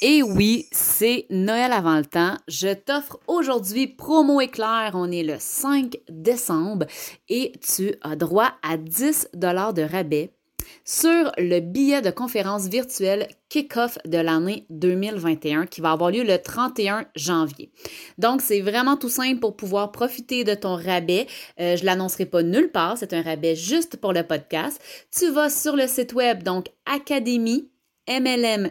Et oui, c'est Noël avant le temps. Je t'offre aujourd'hui promo éclair. On est le 5 décembre et tu as droit à 10 dollars de rabais sur le billet de conférence virtuelle kick-off de l'année 2021 qui va avoir lieu le 31 janvier. Donc, c'est vraiment tout simple pour pouvoir profiter de ton rabais. Euh, je ne l'annoncerai pas nulle part, c'est un rabais juste pour le podcast. Tu vas sur le site web, donc Académie MLM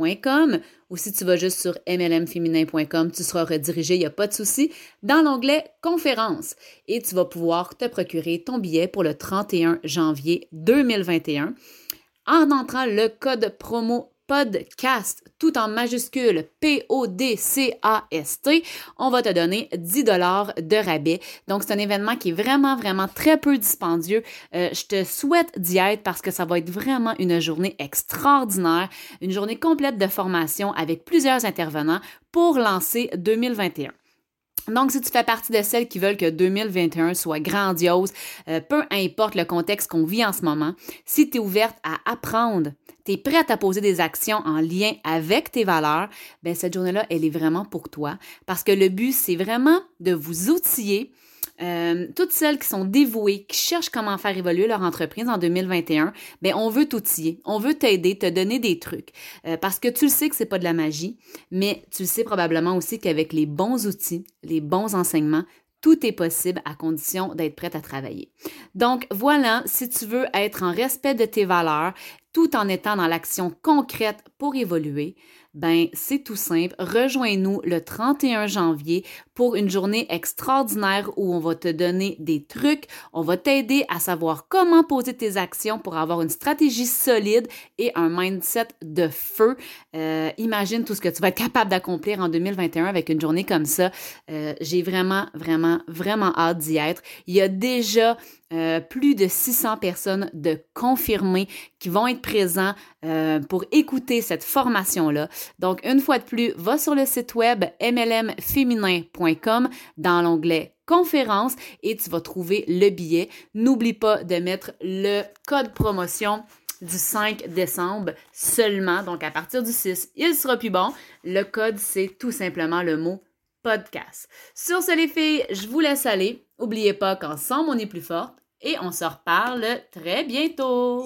ou si tu vas juste sur mlmféminin.com, tu seras redirigé, il n'y a pas de souci, dans l'onglet Conférence et tu vas pouvoir te procurer ton billet pour le 31 janvier 2021 en entrant le code promo podcast, tout en majuscule P-O-D-C-A-S-T, on va te donner 10 dollars de rabais. Donc, c'est un événement qui est vraiment, vraiment très peu dispendieux. Euh, je te souhaite d'y être parce que ça va être vraiment une journée extraordinaire, une journée complète de formation avec plusieurs intervenants pour lancer 2021. Donc, si tu fais partie de celles qui veulent que 2021 soit grandiose, euh, peu importe le contexte qu'on vit en ce moment, si tu es ouverte à apprendre, tu es prête à poser des actions en lien avec tes valeurs, ben cette journée-là, elle est vraiment pour toi. Parce que le but, c'est vraiment de vous outiller euh, toutes celles qui sont dévouées, qui cherchent comment faire évoluer leur entreprise en 2021, ben on veut t'outiller, on veut t'aider, te donner des trucs, euh, parce que tu le sais que c'est pas de la magie, mais tu le sais probablement aussi qu'avec les bons outils, les bons enseignements, tout est possible à condition d'être prête à travailler. Donc voilà, si tu veux être en respect de tes valeurs, tout en étant dans l'action concrète pour évoluer, ben c'est tout simple. Rejoins-nous le 31 janvier pour une journée extraordinaire où on va te donner des trucs, on va t'aider à savoir comment poser tes actions pour avoir une stratégie solide et un mindset de feu. Euh, imagine tout ce que tu vas être capable d'accomplir en 2021 avec une journée comme ça. Euh, j'ai vraiment, vraiment, vraiment hâte d'y être. Il y a déjà euh, plus de 600 personnes de confirmés qui vont être présents euh, pour écouter cette formation-là. Donc, une fois de plus, va sur le site web mlmféminin.com dans l'onglet conférence et tu vas trouver le billet. N'oublie pas de mettre le code promotion du 5 décembre seulement. Donc, à partir du 6, il sera plus bon. Le code, c'est tout simplement le mot podcast. Sur ce, les filles, je vous laisse aller. N'oubliez pas qu'ensemble, on est plus forte et on se reparle très bientôt.